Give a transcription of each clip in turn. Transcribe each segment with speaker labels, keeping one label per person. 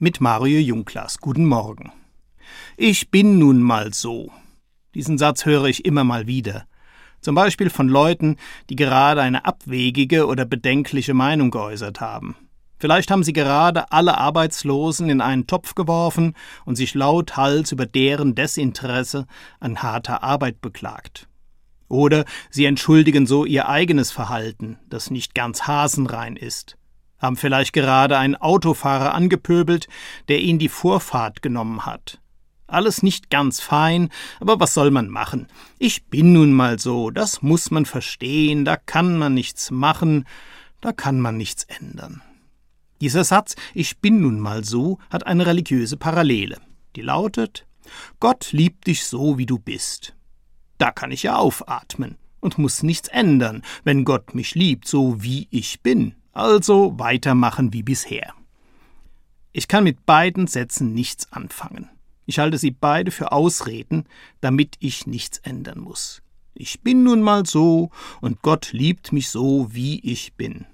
Speaker 1: mit Mario Jungklas. Guten Morgen. Ich bin nun mal so. Diesen Satz höre ich immer mal wieder. Zum Beispiel von Leuten, die gerade eine abwegige oder bedenkliche Meinung geäußert haben. Vielleicht haben sie gerade alle Arbeitslosen in einen Topf geworfen und sich lauthals über deren Desinteresse an harter Arbeit beklagt. Oder sie entschuldigen so ihr eigenes Verhalten, das nicht ganz hasenrein ist haben vielleicht gerade einen Autofahrer angepöbelt, der ihnen die Vorfahrt genommen hat. Alles nicht ganz fein, aber was soll man machen? Ich bin nun mal so, das muss man verstehen, da kann man nichts machen, da kann man nichts ändern. Dieser Satz Ich bin nun mal so hat eine religiöse Parallele, die lautet Gott liebt dich so, wie du bist. Da kann ich ja aufatmen und muss nichts ändern, wenn Gott mich liebt, so wie ich bin. Also weitermachen wie bisher. Ich kann mit beiden Sätzen nichts anfangen. Ich halte sie beide für Ausreden, damit ich nichts ändern muss. Ich bin nun mal so, und Gott liebt mich so, wie ich bin.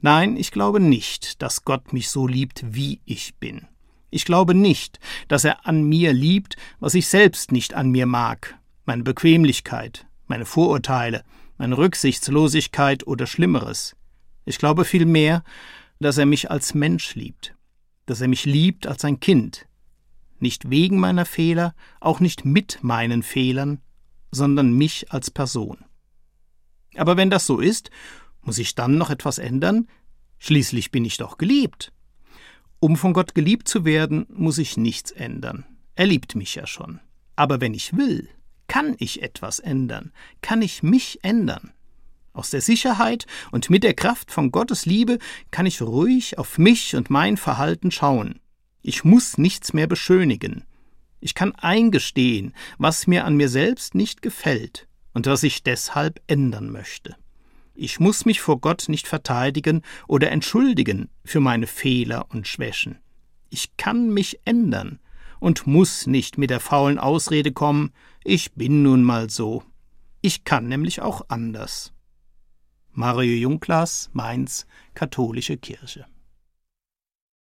Speaker 1: Nein, ich glaube nicht, dass Gott mich so liebt, wie ich bin. Ich glaube nicht, dass er an mir liebt, was ich selbst nicht an mir mag, meine Bequemlichkeit, meine Vorurteile, meine Rücksichtslosigkeit oder Schlimmeres. Ich glaube vielmehr, dass er mich als Mensch liebt, dass er mich liebt als ein Kind, nicht wegen meiner Fehler, auch nicht mit meinen Fehlern, sondern mich als Person. Aber wenn das so ist, muss ich dann noch etwas ändern? Schließlich bin ich doch geliebt. Um von Gott geliebt zu werden, muss ich nichts ändern. Er liebt mich ja schon. Aber wenn ich will, kann ich etwas ändern, kann ich mich ändern. Aus der Sicherheit und mit der Kraft von Gottes Liebe kann ich ruhig auf mich und mein Verhalten schauen. Ich muss nichts mehr beschönigen. Ich kann eingestehen, was mir an mir selbst nicht gefällt und was ich deshalb ändern möchte. Ich muss mich vor Gott nicht verteidigen oder entschuldigen für meine Fehler und Schwächen. Ich kann mich ändern und muss nicht mit der faulen Ausrede kommen, ich bin nun mal so. Ich kann nämlich auch anders. Mario Junglas, Mainz, Katholische Kirche.